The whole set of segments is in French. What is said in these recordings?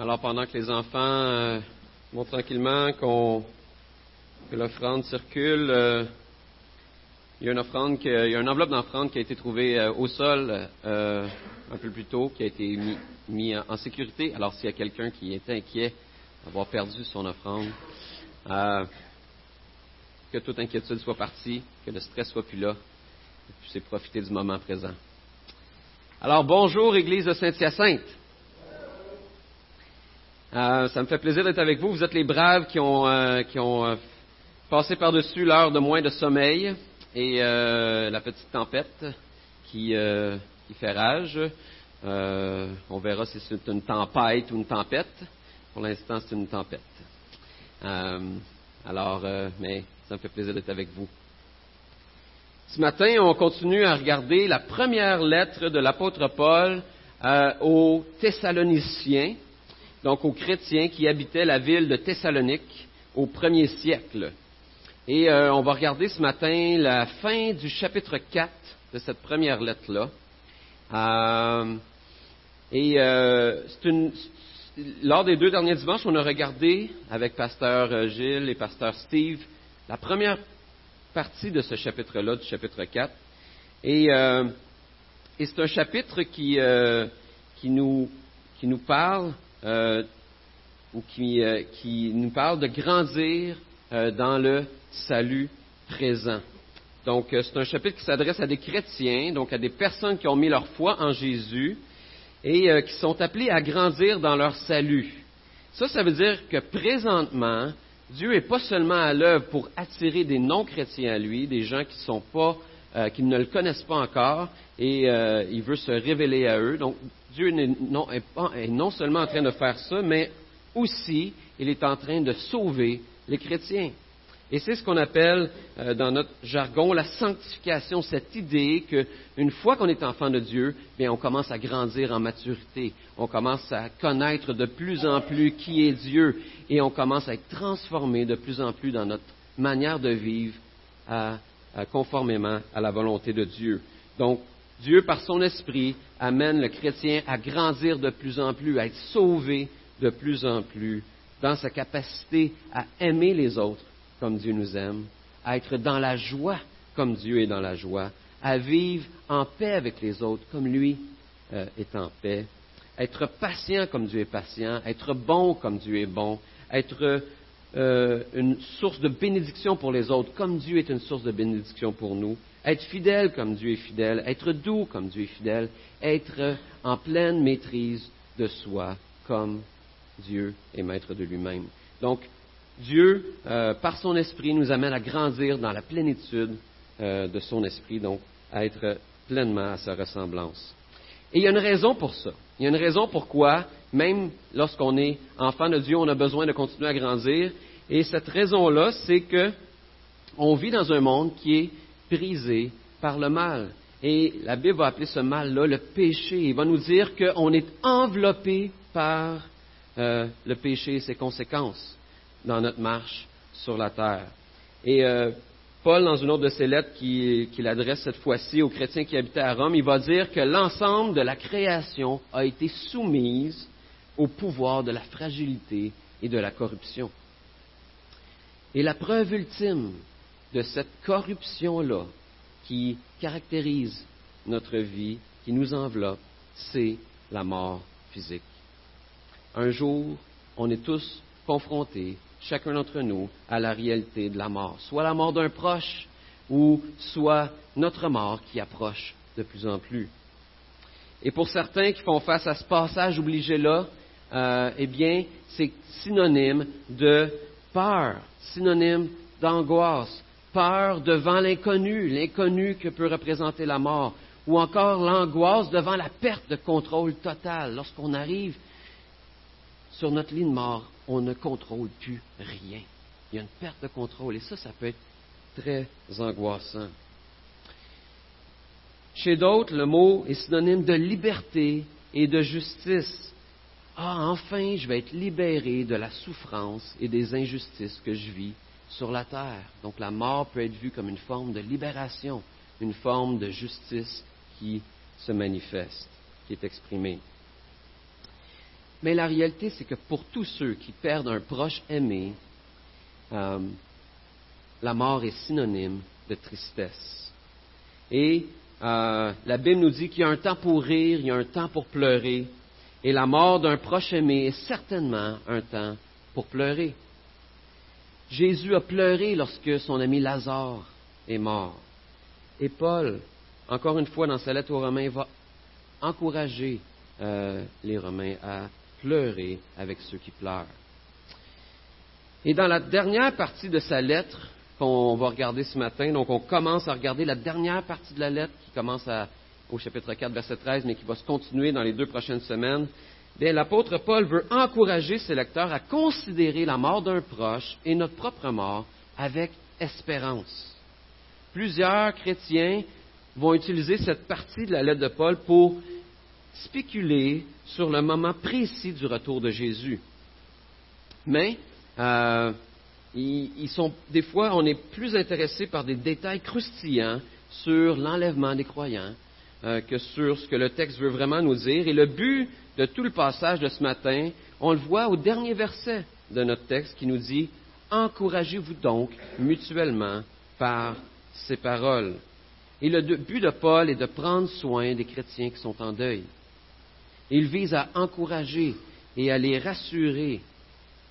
Alors pendant que les enfants euh, vont tranquillement, qu'on, que l'offrande circule, euh, il y a une offrande, il y a une enveloppe d'offrande qui a été trouvée euh, au sol euh, un peu plus tôt, qui a été mis, en, sécurité. Alors s'il y a quelqu'un qui est inquiet d'avoir perdu son offrande, que toute inquiétude soit partie, que le stress soit plus là, et puis c'est profiter du moment présent. Alors bonjour Église de Saint-Hyacinthe. Euh, ça me fait plaisir d'être avec vous. Vous êtes les braves qui ont, euh, qui ont euh, passé par-dessus l'heure de moins de sommeil et euh, la petite tempête qui, qui fait rage. On verra si c'est une tempête ou une tempête. Pour l'instant, c'est une tempête. Alors, mais ça me fait plaisir d'être avec vous. Ce matin, on continue à regarder la première lettre de l'apôtre Paul aux Thessaloniciens, donc aux chrétiens qui habitaient la ville de Thessalonique au premier siècle. Et euh, on va regarder ce matin la fin du chapitre 4 de cette première lettre-là. Euh, et euh, une- lors des deux derniers dimanches, on a regardé avec pasteur euh, Gilles et pasteur Steve la première partie de ce chapitre-là, du chapitre 4. Et, euh, et c'est un chapitre qui, euh, qui, nous, qui nous parle euh, ou qui, euh, qui nous parle de grandir euh, dans le salut présent. Donc, c'est un chapitre qui s'adresse à des chrétiens, donc à des personnes qui ont mis leur foi en Jésus et qui sont appelés à grandir dans leur salut. Ça, ça veut dire que présentement, Dieu n'est pas seulement à l'œuvre pour attirer des non-chrétiens à lui, des gens qui sont ne le connaissent pas encore, et il veut se révéler à eux. Donc, Dieu est, non seulement en train de faire ça, mais aussi, il est en train de sauver les chrétiens. Et c'est ce qu'on appelle euh, dans notre jargon la sanctification, cette idée qu'une fois qu'on est enfant de Dieu, bien, on commence à grandir en maturité, on commence à connaître de plus en plus qui est Dieu et on commence à être transformé de plus en plus dans notre manière de vivre conformément à la volonté de Dieu. Donc, Dieu, par son esprit, amène le chrétien à grandir de plus en plus, à être sauvé de plus en plus dans sa capacité à aimer les autres comme Dieu nous aime, à être dans la joie comme Dieu est dans la joie, à vivre en paix avec les autres comme lui euh, est en paix, être patient comme Dieu est patient, être bon comme Dieu est bon, être euh, une source de bénédiction pour les autres comme Dieu est une source de bénédiction pour nous, être fidèle comme Dieu est fidèle, être doux comme Dieu est fidèle, être en pleine maîtrise de soi comme Dieu est maître de lui-même. Donc, Dieu, euh, par son esprit, nous amène à grandir dans la plénitude euh, de son esprit, donc à être pleinement à sa ressemblance. Et il y a une raison pour ça. Il y a une raison pourquoi, même lorsqu'on est enfant de Dieu, on a besoin de continuer à grandir. Et cette raison-là, c'est que on vit dans un monde qui est brisé par le mal. Et la Bible va appeler ce mal-là le péché. Il va nous dire qu'on est enveloppé par euh, le péché et ses conséquences dans notre marche sur la terre. Et euh, Paul, dans une autre de ses lettres qu'il qui adresse cette fois-ci aux chrétiens qui habitaient à Rome, il va dire que l'ensemble de la création a été soumise au pouvoir de la fragilité et de la corruption. Et la preuve ultime de cette corruption-là qui caractérise notre vie, qui nous enveloppe, c'est la mort physique. Un jour, on est tous confrontés, chacun d'entre nous, à la réalité de la mort. Soit la mort d'un proche, ou soit notre mort qui approche de plus en plus. Et pour certains qui font face à ce passage obligé-là, euh, eh bien, c'est synonyme de peur, synonyme d'angoisse, peur devant l'inconnu, l'inconnu que peut représenter la mort, ou encore l'angoisse devant la perte de contrôle total. Lorsqu'on arrive sur notre lit de mort, on ne contrôle plus rien. Il y a une perte de contrôle et ça, ça peut être très angoissant. Chez d'autres, le mot est synonyme de liberté et de justice. Ah, enfin, je vais être libéré de la souffrance et des injustices que je vis sur la terre. Donc la mort peut être vue comme une forme de libération, une forme de justice qui se manifeste, qui est exprimée. Mais la réalité, c'est que pour tous ceux qui perdent un proche aimé, euh, la mort est synonyme de tristesse. Et euh, la Bible nous dit qu'il y a un temps pour rire, il y a un temps pour pleurer, et la mort d'un proche aimé est certainement un temps pour pleurer. Jésus a pleuré lorsque son ami Lazare est mort. Et Paul, encore une fois dans sa lettre aux Romains, va encourager euh, les Romains à pleurer avec ceux qui pleurent. Et dans la dernière partie de sa lettre, qu'on va regarder ce matin, donc on commence à regarder la dernière partie de la lettre qui commence au chapitre 4, verset 13, mais qui va se continuer dans les deux prochaines semaines, l'apôtre Paul veut encourager ses lecteurs à considérer la mort d'un proche et notre propre mort avec espérance. Plusieurs chrétiens vont utiliser cette partie de la lettre de Paul pour spéculer sur le moment précis du retour de Jésus. Mais euh, ils, sont, des fois, on est plus intéressé par des détails croustillants sur l'enlèvement des croyants euh, que sur ce que le texte veut vraiment nous dire. Et le but de tout le passage de ce matin, on le voit au dernier verset de notre texte qui nous dit Encouragez-vous donc mutuellement par ces paroles. Et le but de Paul est de prendre soin des chrétiens qui sont en deuil. Il vise à encourager et à les rassurer.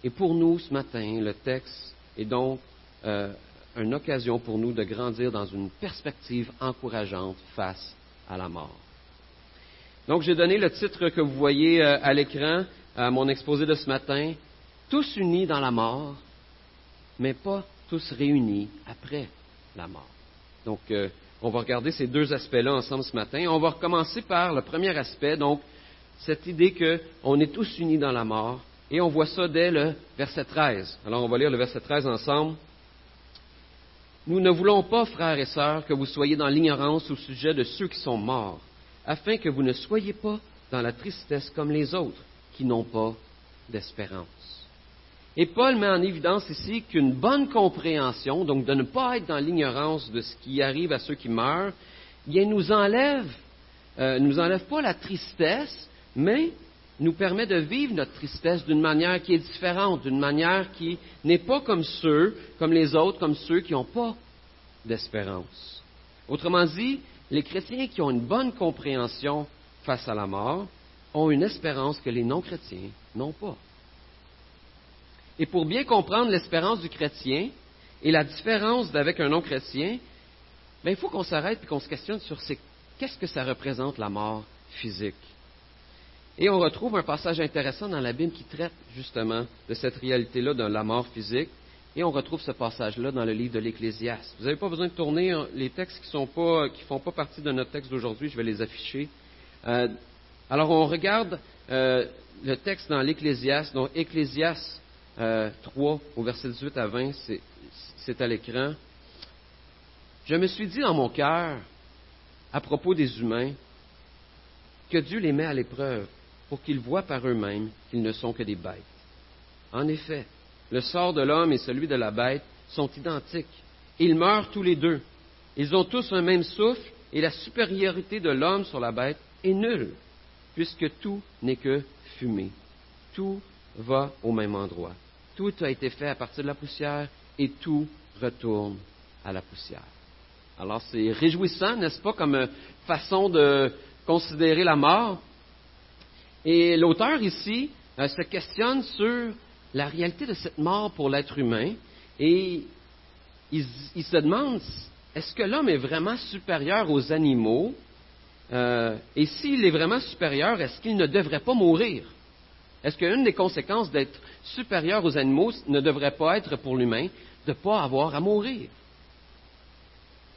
Et pour nous, ce matin, le texte est donc euh, une occasion pour nous de grandir dans une perspective encourageante face à la mort. Donc, j'ai donné le titre que vous voyez euh, à l'écran à mon exposé de ce matin, Tous unis dans la mort, mais pas tous réunis après la mort. Donc, euh, on va regarder ces deux aspects-là ensemble ce matin. On va recommencer par le premier aspect, donc cette idée qu'on est tous unis dans la mort, et on voit ça dès le verset 13. Alors on va lire le verset 13 ensemble. Nous ne voulons pas, frères et sœurs, que vous soyez dans l'ignorance au sujet de ceux qui sont morts, afin que vous ne soyez pas dans la tristesse comme les autres, qui n'ont pas d'espérance. Et Paul met en évidence ici qu'une bonne compréhension, donc de ne pas être dans l'ignorance de ce qui arrive à ceux qui meurent, bien, nous enlève, euh, nous enlève pas la tristesse, mais nous permet de vivre notre tristesse d'une manière qui est différente, d'une manière qui n'est pas comme ceux, comme les autres, comme ceux qui n'ont pas d'espérance. Autrement dit, les chrétiens qui ont une bonne compréhension face à la mort ont une espérance que les non-chrétiens n'ont pas. Et pour bien comprendre l'espérance du chrétien et la différence d'avec un non-chrétien, ben, il faut qu'on s'arrête et qu'on se questionne sur qu'est-ce que ça représente la mort physique? Et on retrouve un passage intéressant dans la Bible qui traite justement de cette réalité-là de la mort physique. Et on retrouve ce passage-là dans le livre de l'Ecclésiaste. Vous n'avez pas besoin de tourner hein, les textes qui ne font pas partie de notre texte d'aujourd'hui. Je vais les afficher. Euh, alors on regarde euh, le texte dans l'Ecclésiaste, donc Ecclésiaste 3 euh, au verset 18 à 20, c'est à l'écran. Je me suis dit dans mon cœur, à propos des humains, que Dieu les met à l'épreuve pour qu'ils voient par eux-mêmes qu'ils ne sont que des bêtes. En effet, le sort de l'homme et celui de la bête sont identiques. Ils meurent tous les deux. Ils ont tous un même souffle et la supériorité de l'homme sur la bête est nulle, puisque tout n'est que fumée. Tout va au même endroit. Tout a été fait à partir de la poussière et tout retourne à la poussière. Alors c'est réjouissant, n'est-ce pas, comme façon de considérer la mort, et l'auteur ici euh, se questionne sur la réalité de cette mort pour l'être humain. Et il, se demande est-ce que l'homme est vraiment supérieur aux animaux? Euh, Et s'il est vraiment supérieur, est-ce qu'il ne devrait pas mourir? Est-ce qu'une des conséquences d'être supérieur aux animaux ne devrait pas être pour l'humain de ne pas avoir à mourir?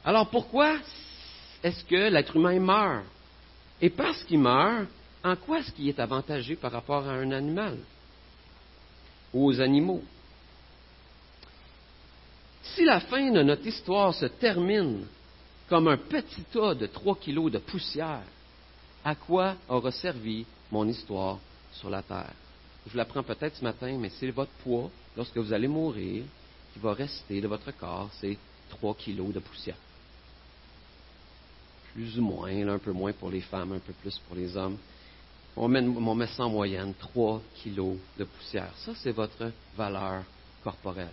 Alors pourquoi est-ce que l'être humain meurt? Et parce qu'il meurt, en quoi est-ce qu'il est avantagé par rapport à un animal aux animaux? Si la fin de notre histoire se termine comme un petit tas de trois kilos de poussière, à quoi aura servi mon histoire sur la terre? Je vous l'apprends peut-être ce matin, mais c'est votre poids lorsque vous allez mourir qui va rester de votre corps, c'est trois kilos de poussière. Plus ou moins, un peu moins pour les femmes, un peu plus pour les hommes. On met, ça en moyenne, 3 kilos de poussière. Ça, c'est votre valeur corporelle.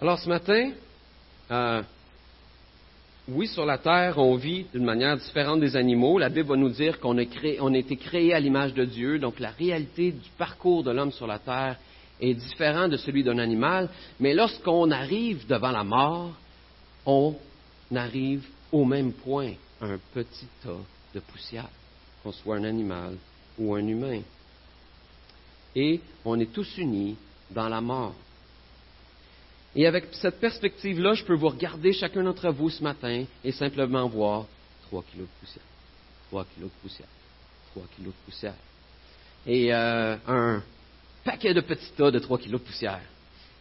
Alors ce matin, euh, oui, sur la terre, on vit d'une manière différente des animaux. La Bible va nous dire qu'on a, a été créé à l'image de Dieu, donc la réalité du parcours de l'homme sur la terre est différente de celui d'un animal. Mais lorsqu'on arrive devant la mort, on arrive au même point, un petit tas de poussière, qu'on soit un animal ou un humain. Et on est tous unis dans la mort. Et avec cette perspective-là, je peux vous regarder chacun d'entre vous ce matin et simplement voir 3 kilos de poussière, 3 kilos de poussière, 3 kilos de poussière. Et euh, un paquet de petits tas de 3 kilos de poussière.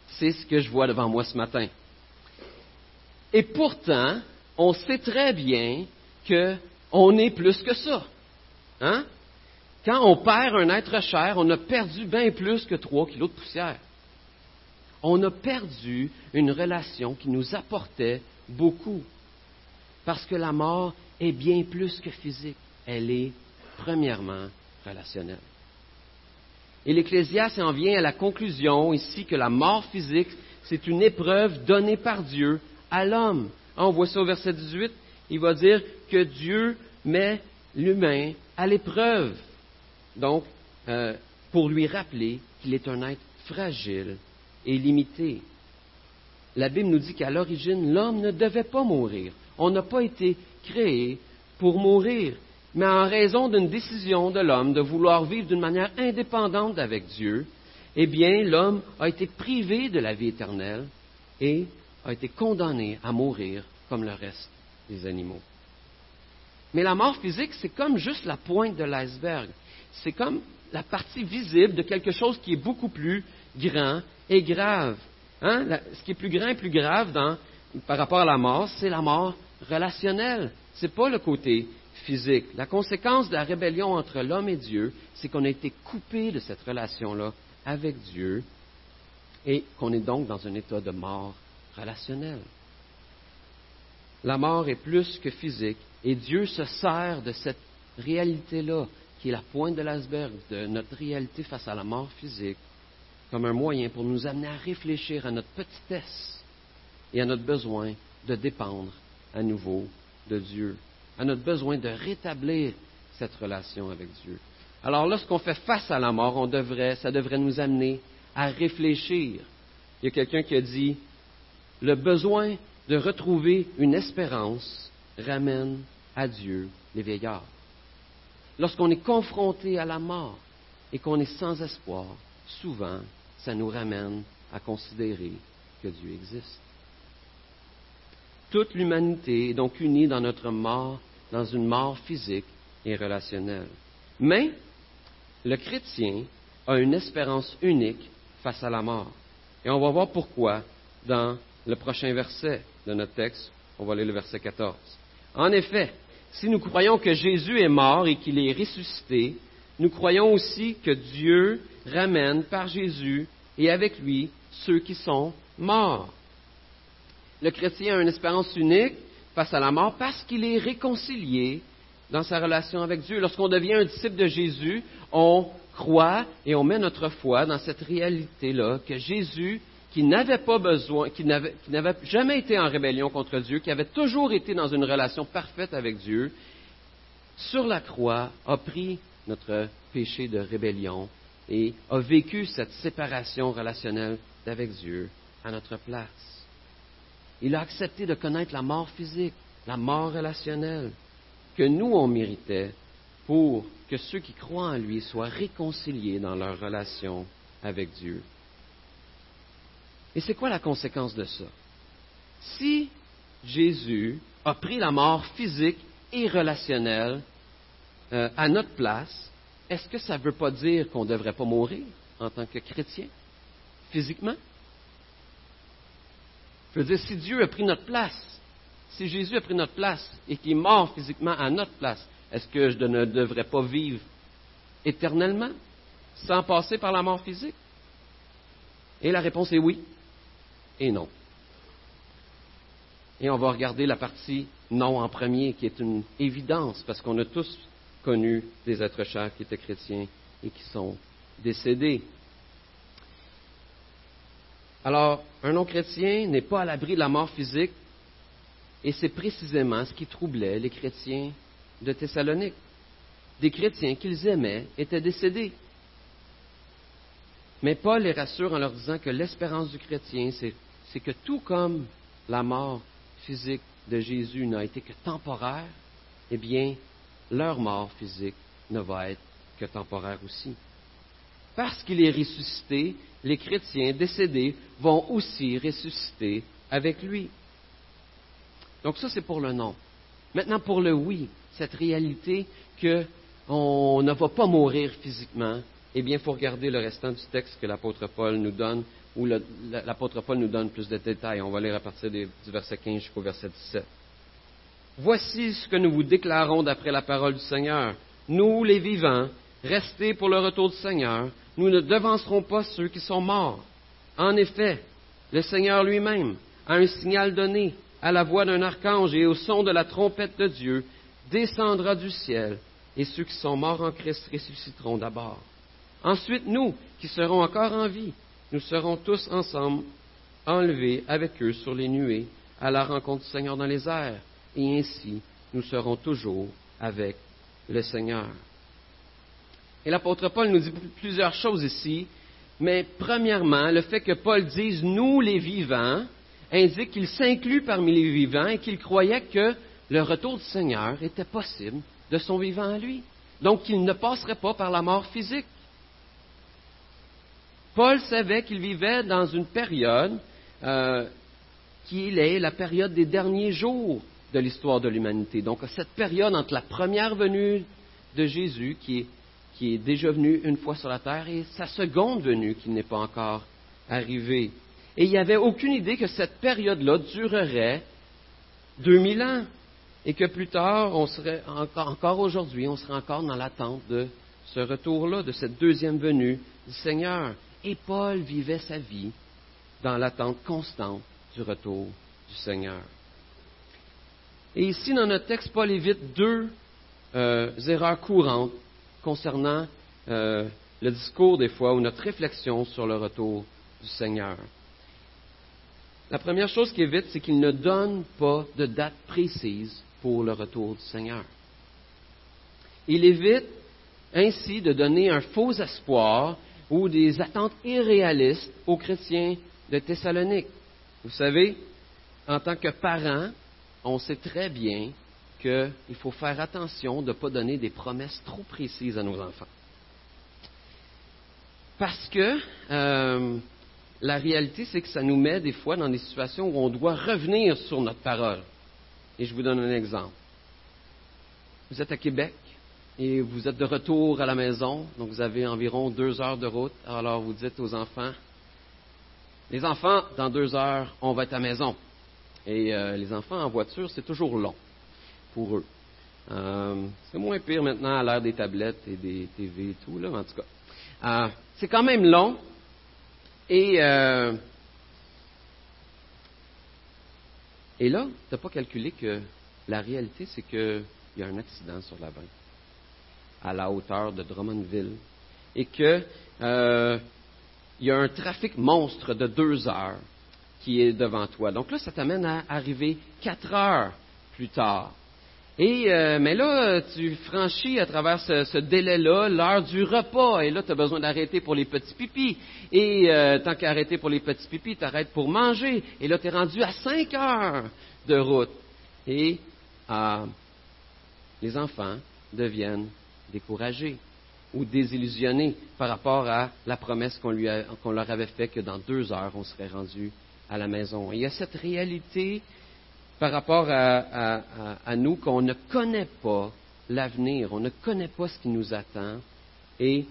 C'est ce que je vois devant moi ce matin. Et pourtant, on sait très bien qu'on est plus que ça. Hein? Quand on perd un être cher, on a perdu bien plus que 3 kilos de poussière on a perdu une relation qui nous apportait beaucoup. Parce que la mort est bien plus que physique. Elle est, premièrement, relationnelle. Et l'Ecclésiaste en vient à la conclusion ici que la mort physique, c'est une épreuve donnée par Dieu à l'homme. On voit ça au verset 18. Il va dire que Dieu met l'humain à l'épreuve. Donc, euh, pour lui rappeler qu'il est un être fragile est limité. La Bible nous dit qu'à l'origine, l'homme ne devait pas mourir. On n'a pas été créé pour mourir. Mais en raison d'une décision de l'homme de vouloir vivre d'une manière indépendante avec Dieu, eh bien, l'homme a été privé de la vie éternelle et a été condamné à mourir comme le reste des animaux. Mais la mort physique, c'est comme juste la pointe de l'iceberg. C'est comme la partie visible de quelque chose qui est beaucoup plus grand et grave. Hein? ce qui est plus grand et plus grave par rapport à la mort, c'est la mort relationnelle. Ce n'est pas le côté physique. La conséquence de la rébellion entre l'homme et Dieu, c'est qu'on a été coupé de cette relation-là avec Dieu et qu'on est donc dans un état de mort relationnelle. La mort est plus que physique et Dieu se sert de cette réalité-là, qui est la pointe de l'iceberg de notre réalité face à la mort physique, comme un moyen pour nous amener à réfléchir à notre petitesse et à notre besoin de dépendre à nouveau de Dieu, à notre besoin de rétablir cette relation avec Dieu. Alors lorsqu'on fait face à la mort, on devrait, ça devrait nous amener à réfléchir. Il y a quelqu'un qui a dit, le besoin de retrouver une espérance ramène à Dieu les vieillards. Lorsqu'on est confronté à la mort et qu'on est sans espoir, souvent ça nous ramène à considérer que Dieu existe. Toute l'humanité est donc unie dans notre mort, dans une mort physique et relationnelle. Mais le chrétien a une espérance unique face à la mort. Et on va voir pourquoi dans le prochain verset de notre texte. On va lire le verset 14. En effet, si nous croyons que Jésus est mort et qu'il est ressuscité, nous croyons aussi que Dieu ramène par Jésus et avec lui ceux qui sont morts. Le chrétien a une espérance unique face à la mort parce qu'il est réconcilié dans sa relation avec Dieu. Lorsqu'on devient un disciple de Jésus, on croit et on met notre foi dans cette réalité-là que Jésus, qui n'avait pas besoin, qui n'avait jamais été en rébellion contre Dieu, qui avait toujours été dans une relation parfaite avec Dieu, sur la croix a pris notre péché de rébellion et a vécu cette séparation relationnelle avec Dieu à notre place. Il a accepté de connaître la mort physique, la mort relationnelle, que nous on méritait pour que ceux qui croient en lui soient réconciliés dans leur relation avec Dieu. Et c'est quoi la conséquence de ça? Si Jésus a pris la mort physique et relationnelle euh, à notre place, est-ce que ça ne veut pas dire qu'on ne devrait pas mourir en tant que chrétien, physiquement? Je veux dire, si Dieu a pris notre place, si Jésus a pris notre place et qu'il est mort physiquement à notre place, est-ce que je ne devrais pas vivre éternellement sans passer par la mort physique? Et la réponse est oui et non. Et on va regarder la partie non en premier, qui est une évidence, parce qu'on a tous connu des êtres chers qui étaient chrétiens et qui sont décédés. Alors, un non-chrétien n'est pas à l'abri de la mort physique, et c'est précisément ce qui troublait les chrétiens de Thessalonique. Des chrétiens qu'ils aimaient étaient décédés. Mais Paul les rassure en leur disant que l'espérance du chrétien, c'est que tout comme la mort physique de Jésus n'a été que temporaire, eh bien, leur mort physique ne va être que temporaire aussi. Parce qu'il est ressuscité, les chrétiens décédés vont aussi ressusciter avec lui. Donc ça, c'est pour le non. Maintenant, pour le oui, cette réalité qu'on ne va pas mourir physiquement, eh bien, il faut regarder le restant du texte que l'apôtre Paul nous donne, où l'apôtre Paul nous donne plus de détails. On va lire à partir du verset 15 jusqu'au verset 17. Voici ce que nous vous déclarons d'après la parole du Seigneur. Nous, les vivants, restés pour le retour du Seigneur, nous ne devancerons pas ceux qui sont morts. En effet, le Seigneur lui-même, a un signal donné, à la voix d'un archange et au son de la trompette de Dieu, descendra du ciel, et ceux qui sont morts en Christ ressusciteront d'abord. Ensuite, nous, qui serons encore en vie, nous serons tous ensemble enlevés avec eux sur les nuées à la rencontre du Seigneur dans les airs, et ainsi nous serons toujours avec le Seigneur. Et l'apôtre Paul nous dit plusieurs choses ici, mais premièrement, le fait que Paul dise nous les vivants indique qu'il s'inclut parmi les vivants et qu'il croyait que le retour du Seigneur était possible de son vivant à lui. Donc qu'il ne passerait pas par la mort physique. Paul savait qu'il vivait dans une période euh, qui est la période des derniers jours de l'histoire de l'humanité. Donc cette période entre la première venue de Jésus, qui est, déjà venu une fois sur la terre, et sa seconde venue, qui n'est pas encore arrivée. Et il n'y avait aucune idée que cette période-là durerait 2000 ans et que plus tard, on serait encore, encore aujourd'hui, on serait encore dans l'attente de ce retour-là, de cette deuxième venue du Seigneur. Et Paul vivait sa vie dans l'attente constante du retour du Seigneur. Et ici, dans notre texte, Paul évite deux euh, erreurs courantes concernant euh, le discours des fois ou notre réflexion sur le retour du Seigneur. La première chose qu'il évite, c'est qu'il ne donne pas de date précise pour le retour du Seigneur. Il évite ainsi de donner un faux espoir ou des attentes irréalistes aux chrétiens de Thessalonique. Vous savez, en tant que parents, on sait très bien qu'il faut faire attention de ne pas donner des promesses trop précises à nos enfants. Parce que euh, la réalité, c'est que ça nous met des fois dans des situations où on doit revenir sur notre parole. Et je vous donne un exemple. Vous êtes à Québec, et vous êtes de retour à la maison, donc vous avez environ deux heures de route. Alors vous dites aux enfants, les enfants, dans deux heures, on va être à la maison. Et euh, les enfants en voiture, c'est toujours long pour eux. Euh, c'est moins pire maintenant à l'ère des tablettes et des TV et tout, là, en tout cas. Euh, c'est quand même long. Et, et là, tu n'as pas calculé que la réalité, c'est qu'il y a un accident sur la 20 à la hauteur de Drummondville et qu'il euh, y a un trafic monstre de deux heures qui est devant toi. Donc là, ça t'amène à arriver quatre heures plus tard. Et euh, mais là, tu franchis à travers ce, délai-là l'heure du repas. Et là, tu as besoin d'arrêter pour les petits pipis. Et euh, tant qu'à arrêter pour les petits pipis, tu arrêtes pour manger. Et là, tu es rendu à cinq heures de route. Et les enfants deviennent découragés ou désillusionnés par rapport à la promesse qu'on, leur avait faite que dans deux heures, on serait rendu à la maison. il y a cette réalité par rapport à, nous qu'on ne connaît pas l'avenir, on ne connaît pas ce qui nous attend. Et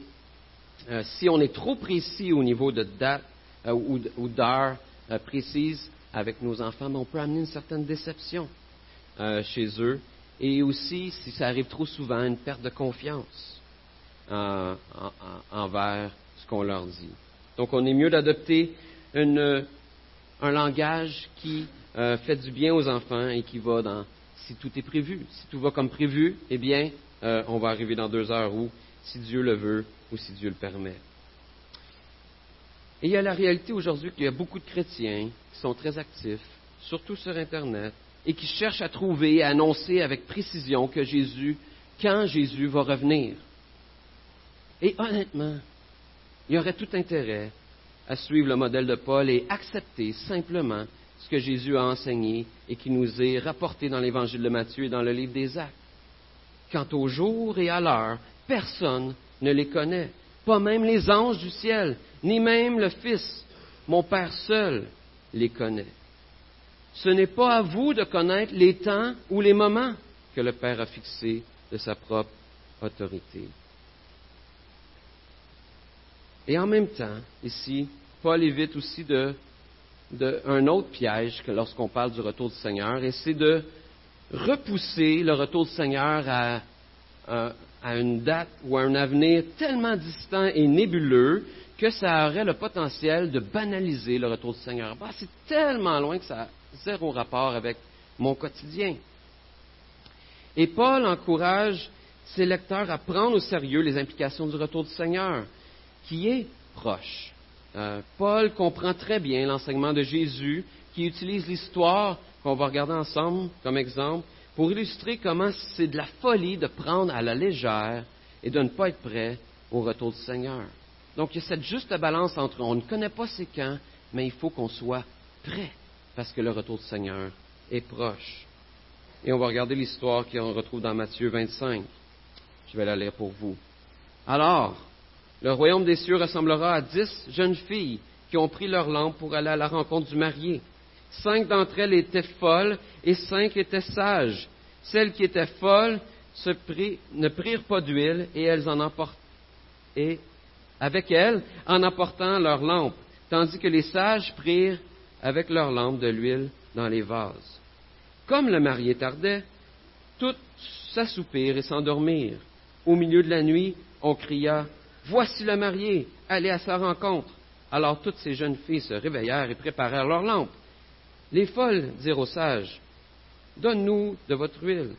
euh, si on est trop précis au niveau de date euh, ou, d'heure euh, précise avec nos enfants, ben, on peut amener une certaine déception chez eux et aussi, si ça arrive trop souvent, une perte de confiance envers ce qu'on leur dit. Donc, on est mieux d'adopter un langage qui euh, fait du bien aux enfants et qui va dans si tout est prévu. Si tout va comme prévu, eh bien, euh, on va arriver dans deux heures où, si Dieu le veut ou si Dieu le permet. Et il y a la réalité aujourd'hui qu'il y a beaucoup de chrétiens qui sont très actifs, surtout sur Internet, et qui cherchent à trouver et à annoncer avec précision que Jésus, quand Jésus va revenir. Et honnêtement, il y aurait tout intérêt à suivre le modèle de Paul et accepter simplement ce que Jésus a enseigné et qui nous est rapporté dans l'évangile de Matthieu et dans le livre des Actes. Quant au jour et à l'heure, personne ne les connaît, pas même les anges du ciel, ni même le Fils. Mon Père seul les connaît. Ce n'est pas à vous de connaître les temps ou les moments que le Père a fixés de sa propre autorité. Et en même temps, ici, Paul évite aussi de, un autre piège que lorsqu'on parle du retour du Seigneur, et c'est de repousser le retour du Seigneur à, à, une date ou à un avenir tellement distant et nébuleux que ça aurait le potentiel de banaliser le retour du Seigneur. Bah, c'est tellement loin que ça a zéro rapport avec mon quotidien. Et Paul encourage ses lecteurs à prendre au sérieux les implications du retour du Seigneur qui est proche. Euh, Paul comprend très bien l'enseignement de Jésus qui utilise l'histoire qu'on va regarder ensemble comme exemple pour illustrer comment c'est de la folie de prendre à la légère et de ne pas être prêt au retour du Seigneur. Donc il y a cette juste balance entre on ne connaît pas ses camps, mais il faut qu'on soit prêt parce que le retour du Seigneur est proche. Et on va regarder l'histoire qu'on retrouve dans Matthieu 25. Je vais la lire pour vous. Alors, le royaume des cieux ressemblera à dix jeunes filles qui ont pris leur lampe pour aller à la rencontre du marié. Cinq d'entre elles étaient folles et cinq étaient sages. Celles qui étaient folles ne prirent pas d'huile et elles en et avec elles en apportant leur lampe, tandis que les sages prirent avec leur lampe de l'huile dans les vases. Comme le marié tardait, toutes s'assoupirent et s'endormirent. Au milieu de la nuit, on cria Voici le marié, allez à sa rencontre. Alors toutes ces jeunes filles se réveillèrent et préparèrent leurs lampes. Les folles dirent aux sages Donne-nous de votre huile,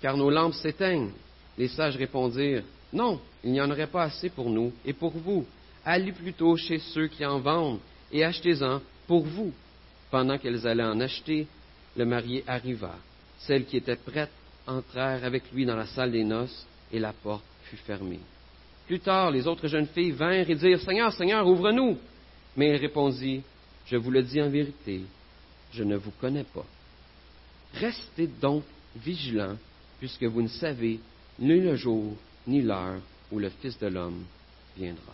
car nos lampes s'éteignent. Les sages répondirent Non, il n'y en aurait pas assez pour nous et pour vous. Allez plutôt chez ceux qui en vendent et achetez-en pour vous. Pendant qu'elles allaient en acheter, le marié arriva. Celles qui étaient prêtes entrèrent avec lui dans la salle des noces et la porte fut fermée. Plus tard, les autres jeunes filles vinrent et dirent Seigneur, Seigneur, ouvre-nous. Mais il répondit Je vous le dis en vérité, je ne vous connais pas. Restez donc vigilants, puisque vous ne savez ni le jour ni l'heure où le Fils de l'homme viendra.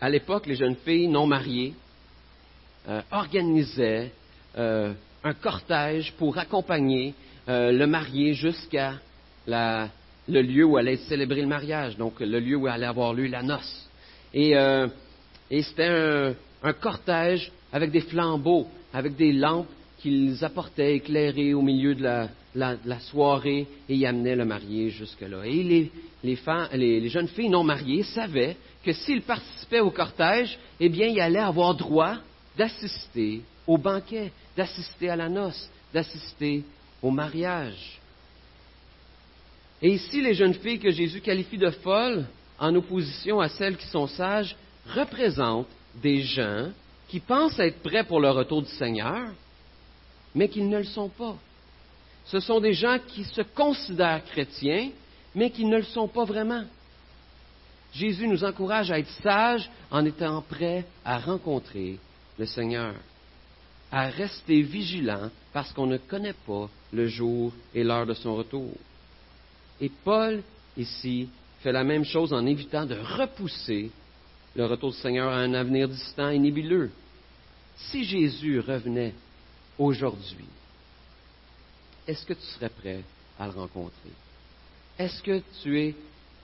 À l'époque, les jeunes filles non mariées euh, organisaient euh, un cortège pour accompagner euh, le marié jusqu'à le lieu où allait célébrer le mariage, donc le lieu où allait avoir lieu la noce. Et, c'était un, cortège avec des flambeaux, avec des lampes qu'ils apportaient éclairées au milieu de la, soirée et y amenaient le marié jusque-là. Et les, les, jeunes filles non mariées savaient que s'ils participaient au cortège, eh bien, ils allaient avoir droit d'assister au banquet, d'assister à la noce, d'assister au mariage. Et ici, les jeunes filles que Jésus qualifie de folles, en opposition à celles qui sont sages, représentent des gens qui pensent être prêts pour le retour du Seigneur, mais qui ne le sont pas. Ce sont des gens qui se considèrent chrétiens, mais qui ne le sont pas vraiment. Jésus nous encourage à être sages en étant prêts à rencontrer le Seigneur à rester vigilant parce qu'on ne connaît pas le jour et l'heure de son retour. Et Paul, ici, fait la même chose en évitant de repousser le retour du Seigneur à un avenir distant et nébuleux. Si Jésus revenait aujourd'hui, est-ce que tu serais prêt à le rencontrer? Est-ce que tu es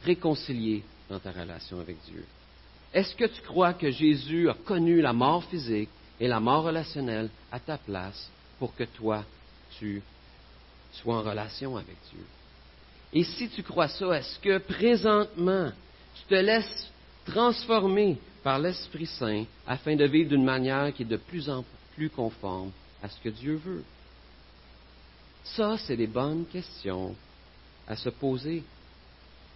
réconcilié dans ta relation avec Dieu? Est-ce que tu crois que Jésus a connu la mort physique et la mort relationnelle à ta place pour que toi, tu sois en relation avec Dieu? Et si tu crois ça, est-ce que présentement, tu te laisses transformer par l'Esprit Saint afin de vivre d'une manière qui est de plus en plus conforme à ce que Dieu veut? Ça, c'est des bonnes questions à se poser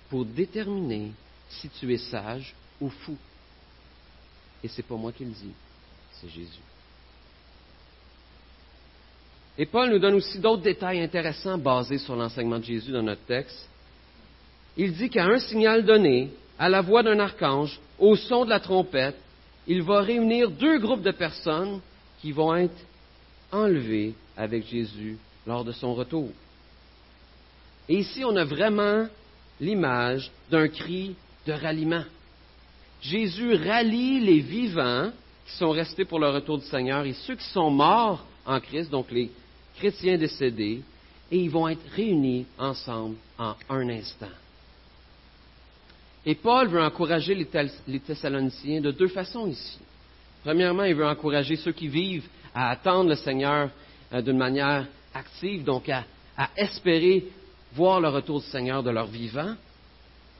pour déterminer si tu es sage ou fou. Et c'est pas moi qui le dis, c'est Jésus. Et Paul nous donne aussi d'autres détails intéressants basés sur l'enseignement de Jésus dans notre texte. Il dit qu'à un signal donné, à la voix d'un archange, au son de la trompette, il va réunir deux groupes de personnes qui vont être enlevées avec Jésus lors de son retour. Et ici, on a vraiment l'image d'un cri de ralliement. Jésus rallie les vivants qui sont restés pour le retour du Seigneur et ceux qui sont morts en Christ, donc les chrétiens décédés, et ils vont être réunis ensemble en un instant. Et Paul veut encourager les Thessaloniciens de deux façons ici. Premièrement, il veut encourager ceux qui vivent à attendre le Seigneur euh, d'une manière active, donc à, espérer voir le retour du Seigneur de leur vivant.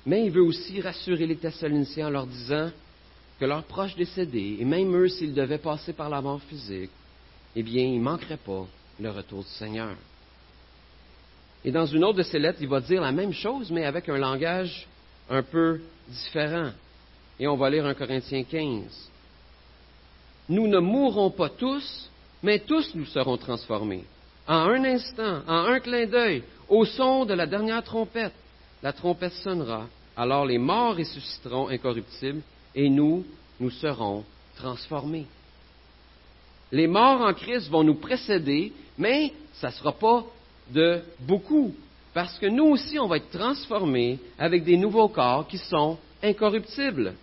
Mais il veut aussi rassurer les Thessaloniciens en leur disant que leurs proches décédés, et même eux s'ils devaient passer par la mort physique, eh bien, ils ne manqueraient pas le retour du Seigneur. Et dans une autre de ses lettres, il va dire la même chose, mais avec un langage un peu différent. Et on va lire un Corinthiens 15. Nous ne mourrons pas tous, mais tous nous serons transformés. En un instant, en un clin d'œil, au son de la dernière trompette, la trompette sonnera, alors les morts ressusciteront incorruptibles, et nous, nous serons transformés. Les morts en Christ vont nous précéder, mais ça ne sera pas de beaucoup, parce que nous aussi, on va être transformés avec des nouveaux corps qui sont incorruptibles.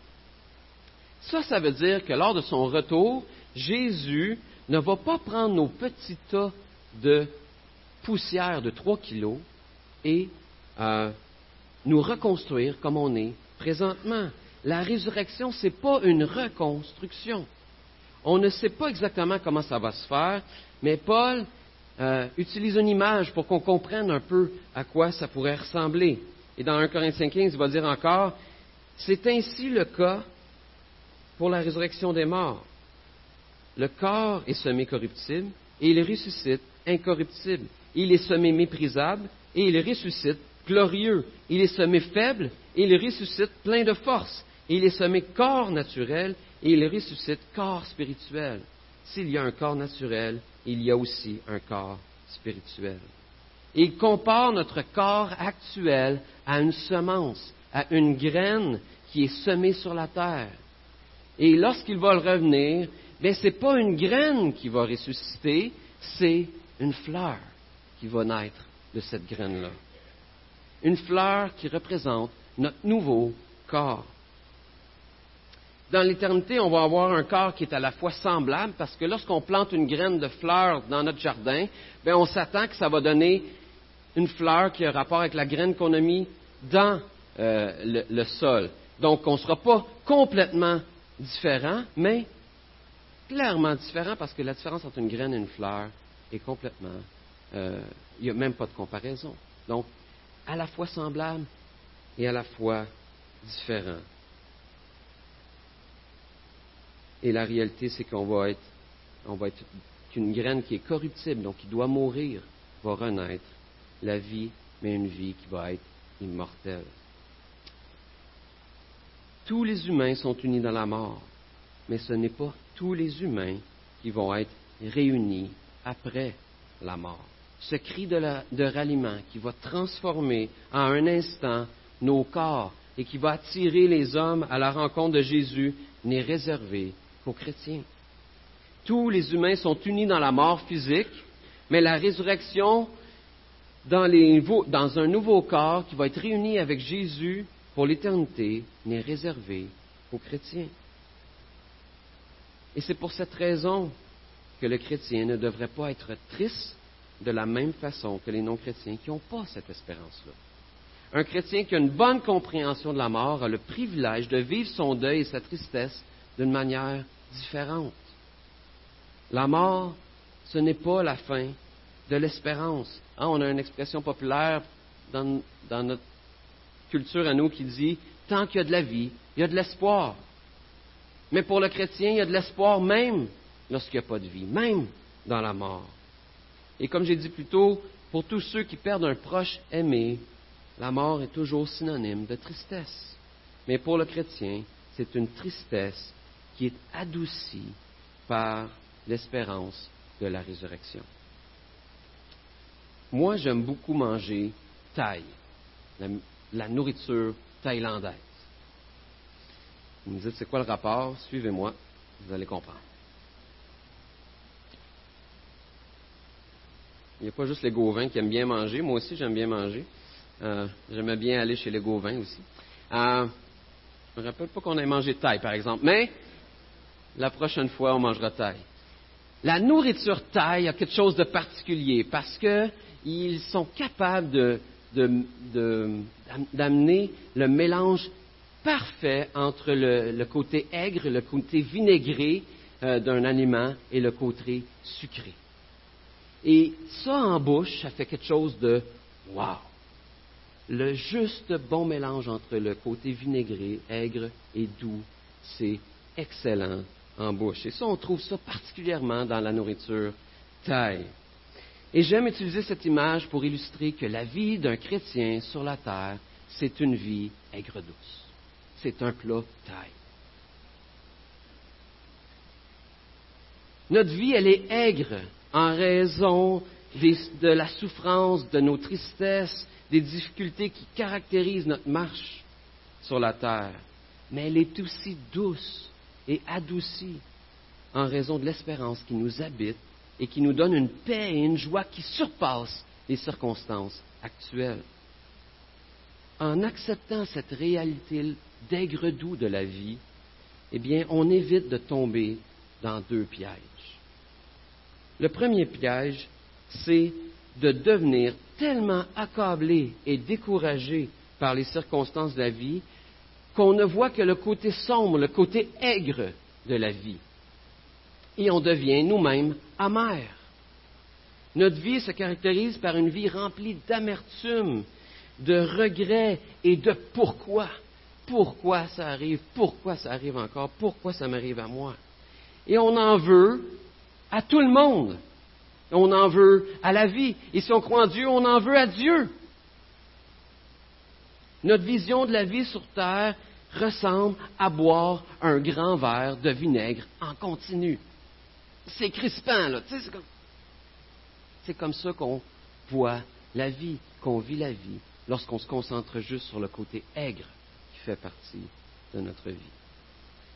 Ça, ça veut dire que lors de son retour, Jésus ne va pas prendre nos petits tas de poussière de 3 kilos et euh, nous reconstruire comme on est présentement. La résurrection, ce n'est pas une reconstruction. On ne sait pas exactement comment ça va se faire, mais Paul euh, utilise une image pour qu'on comprenne un peu à quoi ça pourrait ressembler. Et dans 1 Corinthiens 15, il va dire encore, c'est ainsi le cas pour la résurrection des morts. Le corps est semé corruptible et il ressuscite incorruptible. Il est semé méprisable et il ressuscite glorieux. Il est semé faible et il ressuscite plein de force. il est semé corps naturel et il ressuscite corps spirituel. S'il y a un corps naturel, il y a aussi un corps spirituel. il compare notre corps actuel à une semence, à une graine qui est semée sur la terre. Et lorsqu'il va revenir, ben, ce n'est pas une graine qui va ressusciter, c'est une fleur qui va naître de cette graine-là. Une fleur qui représente notre nouveau corps. Dans l'éternité, on va avoir un corps qui est à la fois semblable, parce que lorsqu'on plante une graine de fleur dans notre jardin, ben, on s'attend que ça va donner une fleur qui a rapport avec la graine qu'on a mis dans euh, le, sol. Donc, on ne sera pas complètement différent, mais clairement différent, parce que la différence entre une graine et une fleur est complètement... Euh, il n'y a même pas de comparaison. Donc, à la fois semblable et à la fois différent. Et la réalité, c'est qu'on va être, on va être qu'une graine qui est corruptible, donc qui doit mourir, va renaître. La vie, mais une vie qui va être immortelle. Tous les humains sont unis dans la mort, mais ce n'est pas tous les humains qui vont être réunis après la mort. Ce cri de, ralliement qui va transformer en un instant nos corps et qui va attirer les hommes à la rencontre de Jésus n'est réservé qu'aux chrétiens. Tous les humains sont unis dans la mort physique, mais la résurrection dans un nouveau corps qui va être réuni avec Jésus pour l'éternité n'est réservée aux chrétiens. Et c'est pour cette raison que le chrétien ne devrait pas être triste de la même façon que les non-chrétiens qui n'ont pas cette espérance-là. Un chrétien qui a une bonne compréhension de la mort a le privilège de vivre son deuil et sa tristesse d'une manière différente. La mort, ce n'est pas la fin de l'espérance. Hein, on a une expression populaire dans, notre culture à nous qui dit Tant qu'il y a de la vie, il y a de l'espoir. Mais pour le chrétien, il y a de l'espoir même lorsqu'il n'y a pas de vie, même dans la mort. Et comme j'ai dit plus tôt, Pour tous ceux qui perdent un proche aimé, la mort est toujours synonyme de tristesse. Mais pour le chrétien, c'est une tristesse qui est adoucie par l'espérance de la résurrection. Moi, j'aime beaucoup manger thaï, la, nourriture thaïlandaise. Vous me dites, c'est quoi le rapport? Suivez-moi, vous allez comprendre. Il n'y a pas juste les Gauvins qui aiment bien manger. Moi aussi, j'aime bien manger. Euh, J'aimais bien aller chez les Gauvins aussi. Euh, je ne me rappelle pas qu'on ait mangé thaï, par exemple. Mais la prochaine fois, on mangera thaï. La nourriture thaï a quelque chose de particulier parce qu'ils sont capables d'amener le mélange parfait entre le, côté aigre, le côté vinaigré euh, d'un aliment et le côté sucré. Et ça en bouche, ça fait quelque chose de wow. Le juste bon mélange entre le côté vinaigré, aigre et doux, c'est excellent en bouche. Et ça, on trouve ça particulièrement dans la nourriture thaï. Et j'aime utiliser cette image pour illustrer que la vie d'un chrétien sur la terre, c'est une vie aigre-douce. C'est un plat thaï. Notre vie, elle est aigre en raison de la souffrance, de nos tristesses, des difficultés qui caractérisent notre marche sur la terre. Mais elle est aussi douce et adouci en raison de l'espérance qui nous habite et qui nous donne une paix et une joie qui surpassent les circonstances actuelles. En acceptant cette réalité d'aigre-doux de la vie, eh bien, on évite de tomber dans deux pièges. Le premier piège, c'est de devenir tellement accablé et découragé par les circonstances de la vie qu'on ne voit que le côté sombre, le côté aigre de la vie. Et on devient nous-mêmes amers. Notre vie se caractérise par une vie remplie d'amertume, de regrets et de pourquoi. Pourquoi ça arrive? Pourquoi ça arrive encore? Pourquoi ça m'arrive à moi? Et on en veut à tout le monde. On en veut à la vie. Et si on croit en Dieu, on en veut à Dieu. Notre vision de la vie sur Terre ressemble à boire un grand verre de vinaigre en continu. C'est crispant, là. C'est comme... c'est ça qu'on voit la vie, qu'on vit la vie, lorsqu'on se concentre juste sur le côté aigre qui fait partie de notre vie.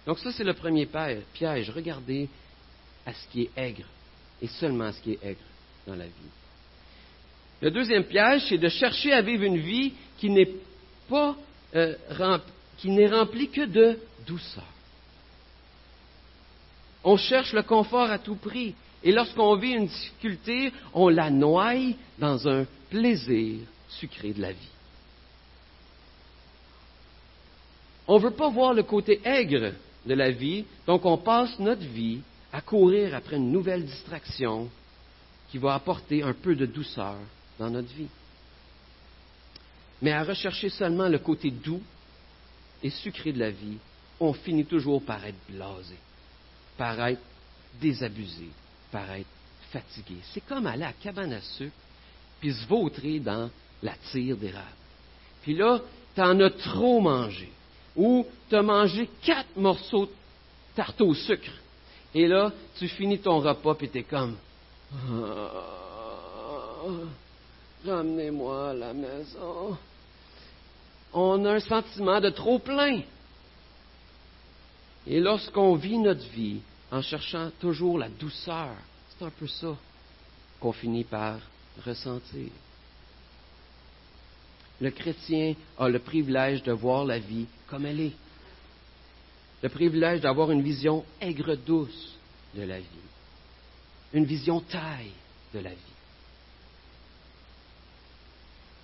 Donc ça, c'est le premier piège. Regardez à ce qui est aigre et seulement à ce qui est aigre dans la vie. Le deuxième piège, c'est de chercher à vivre une vie qui n'est pas euh, qui n'est rempli que de douceur. On cherche le confort à tout prix. Et lorsqu'on vit une difficulté, on la noie dans un plaisir sucré de la vie. On ne veut pas voir le côté aigre de la vie, donc on passe notre vie à courir après une nouvelle distraction qui va apporter un peu de douceur dans notre vie. Mais à rechercher seulement le côté doux et sucré de la vie, on finit toujours par être blasé, par être désabusé, par être fatigué. C'est comme aller à la cabane à sucre, puis se vautrer dans la tire d'érable. Puis là, tu en as trop mangé. Ou tu as mangé quatre morceaux de tarte au sucre. Et là, tu finis ton repas, puis tu es comme... Ah, ramenez-moi à la maison on a un sentiment de trop plein. Et lorsqu'on vit notre vie en cherchant toujours la douceur, c'est un peu ça qu'on finit par ressentir. Le chrétien a le privilège de voir la vie comme elle est. Le privilège d'avoir une vision aigre-douce de la vie. Une vision taille de la vie.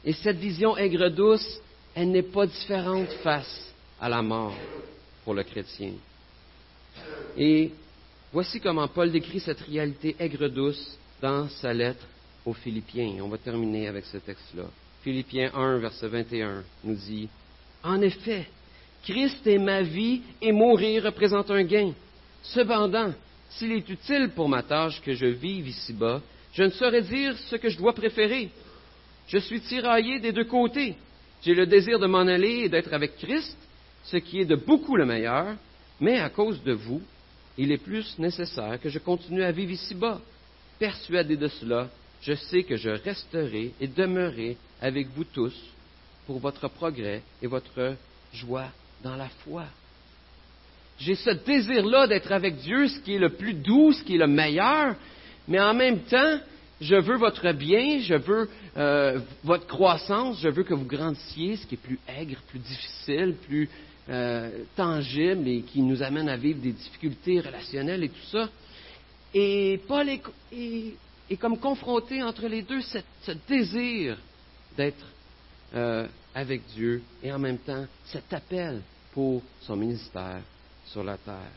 Et cette vision aigre-douce, elle n'est pas différente face à la mort pour le chrétien. Et voici comment Paul décrit cette réalité aigre-douce dans sa lettre aux Philippiens. On va terminer avec ce texte-là. Philippiens 1, verset 21 nous dit, En effet, Christ est ma vie et mourir représente un gain. Cependant, s'il est utile pour ma tâche que je vive ici-bas, Je ne saurais dire ce que je dois préférer. Je suis tiraillé des deux côtés. J'ai le désir de m'en aller et d'être avec Christ, ce qui est de beaucoup le meilleur, mais à cause de vous, il est plus nécessaire que je continue à vivre ici-bas. Persuadé de cela, je sais que je resterai et demeurerai avec vous tous pour votre progrès et votre joie dans la foi. J'ai ce désir-là d'être avec Dieu, ce qui est le plus doux, ce qui est le meilleur, mais en même temps, je veux votre bien, je veux euh, votre croissance, je veux que vous grandissiez, ce qui est plus aigre, plus difficile, plus euh, tangible et qui nous amène à vivre des difficultés relationnelles et tout ça. Et Paul est, comme confronté entre les deux, ce désir d'être euh, avec Dieu et en même temps cet appel pour son ministère sur la terre.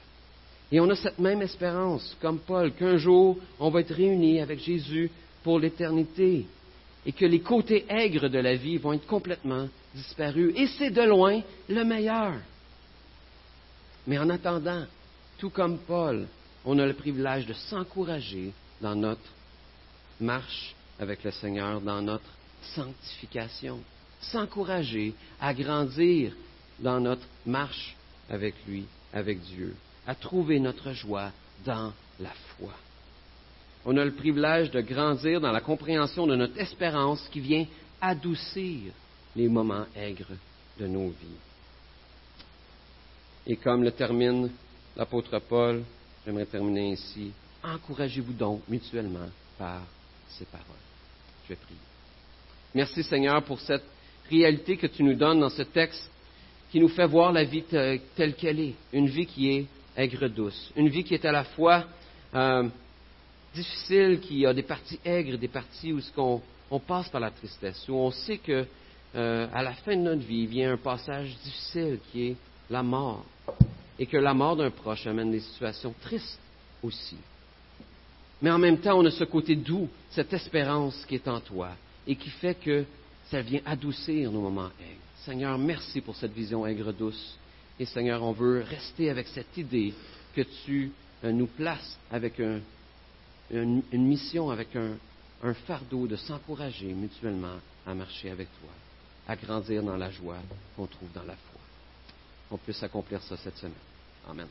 Et on a cette même espérance, comme Paul, qu'un jour, on va être réunis avec Jésus pour l'éternité et que les côtés aigres de la vie vont être complètement disparus. Et c'est de loin le meilleur. Mais en attendant, tout comme Paul, on a le privilège de s'encourager dans notre marche avec le Seigneur, dans notre sanctification. S'encourager à grandir dans notre marche avec lui avec Dieu, à trouver notre joie dans la foi. On a le privilège de grandir dans la compréhension de notre espérance qui vient adoucir les moments aigres de nos vies. Et comme le termine l'apôtre Paul, j'aimerais terminer ainsi. Encouragez-vous donc mutuellement par ces paroles. Je vais prier. Merci Seigneur pour cette réalité que tu nous donnes dans ce texte qui nous fait voir la vie telle qu'elle est, une vie qui est aigre-douce, une vie qui est à la fois euh, difficile, qui a des parties aigres, des parties où on, passe par la tristesse, où on sait que euh, à la fin de notre vie vient un passage difficile qui est la mort, et que la mort d'un proche amène des situations tristes aussi. Mais en même temps, on a ce côté doux, cette espérance qui est en toi, et qui fait que ça vient adoucir nos moments aigres. Seigneur, merci pour cette vision aigre-douce. Et Seigneur, on veut rester avec cette idée que tu euh, nous places avec une, mission, avec un, un fardeau de s'encourager mutuellement à marcher avec toi, à grandir dans la joie qu'on trouve dans la foi. Qu'on puisse accomplir ça cette semaine. Amen.